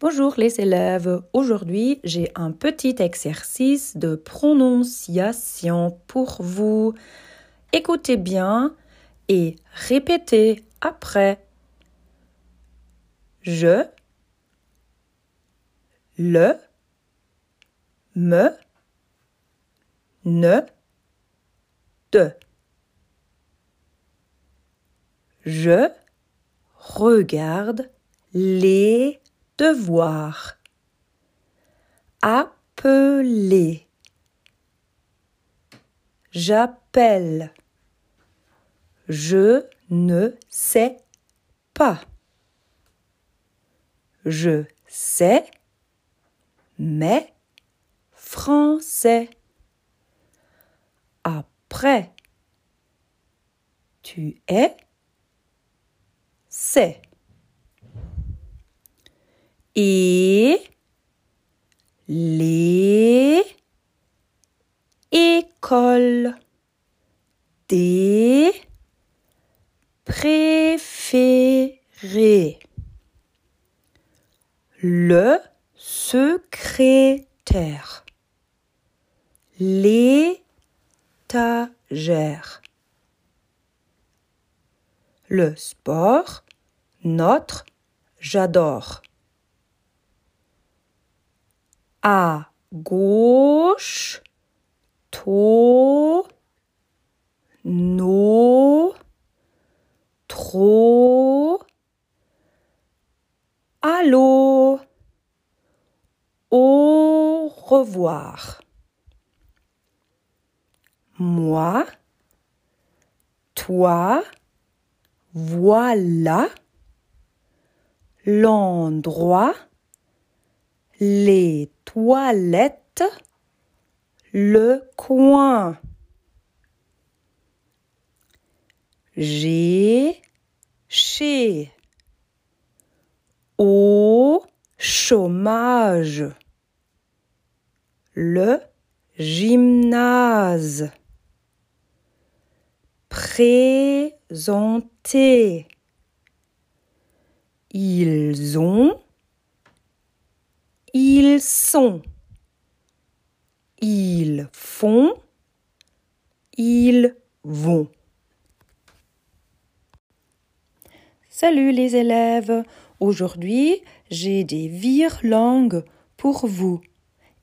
Bonjour les élèves, aujourd'hui j'ai un petit exercice de prononciation pour vous. Écoutez bien et répétez après. Je, le, me, ne, te. Je regarde les devoirs. Appeler. J'appelle. Je ne sais pas. Je sais, mais français. Après, tu es, c'est et les écoles des préférés le secrétaire. L'étagère. Le sport notre j'adore à gauche, to, no, trop, allô, au revoir. Moi, toi, voilà l'endroit les toilettes, le coin. J'ai, chez, au chômage, le gymnase, présenter. Ils ont ils sont. Ils font. Ils vont. Salut les élèves. Aujourd'hui, j'ai des vire-langues pour vous.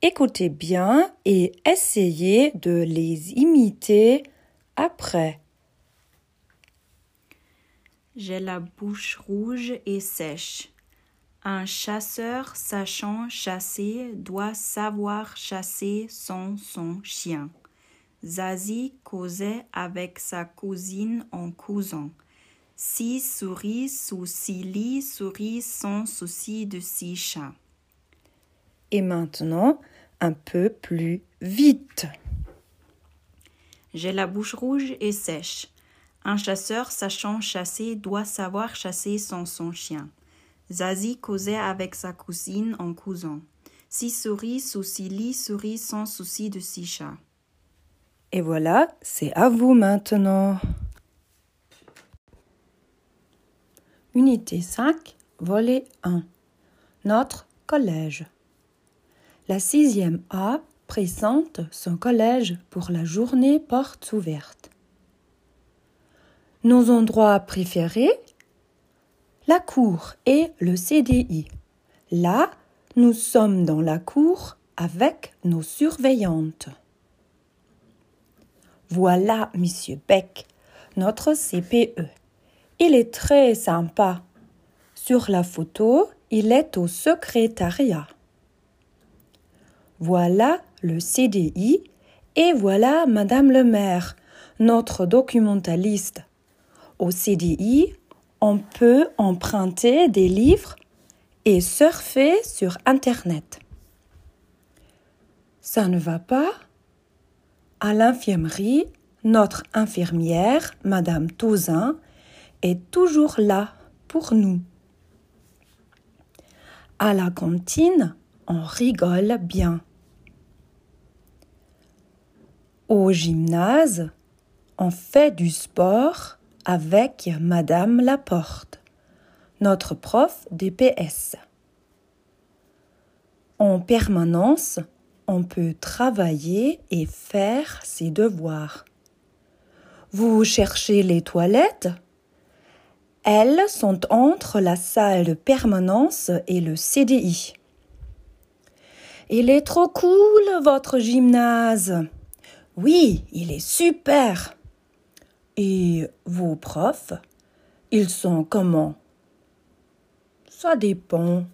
Écoutez bien et essayez de les imiter après. J'ai la bouche rouge et sèche. Un chasseur sachant chasser doit savoir chasser sans son chien. Zazie causait avec sa cousine en cousant. Six souris sous six lits souris sans souci de six chats. Et maintenant, un peu plus vite. J'ai la bouche rouge et sèche. Un chasseur sachant chasser doit savoir chasser sans son chien. Zazie causait avec sa cousine en cousant. Six souris sous six lits souris sans souci de six chats. Et voilà, c'est à vous maintenant. Unité 5, volet 1. Notre collège. La sixième A présente son collège pour la journée portes ouvertes. Nos endroits préférés la cour et le CDI. Là, nous sommes dans la cour avec nos surveillantes. Voilà, monsieur Beck, notre CPE. Il est très sympa. Sur la photo, il est au secrétariat. Voilà le CDI et voilà Madame le maire, notre documentaliste. Au CDI, on peut emprunter des livres et surfer sur Internet. Ça ne va pas? À l'infirmerie, notre infirmière, Madame Touzin, est toujours là pour nous. À la cantine, on rigole bien. Au gymnase, on fait du sport avec Madame Laporte, notre prof DPS. En permanence, on peut travailler et faire ses devoirs. Vous cherchez les toilettes? Elles sont entre la salle de permanence et le CDI. Il est trop cool, votre gymnase. Oui, il est super. Et vos profs, ils sont comment? Ça dépend.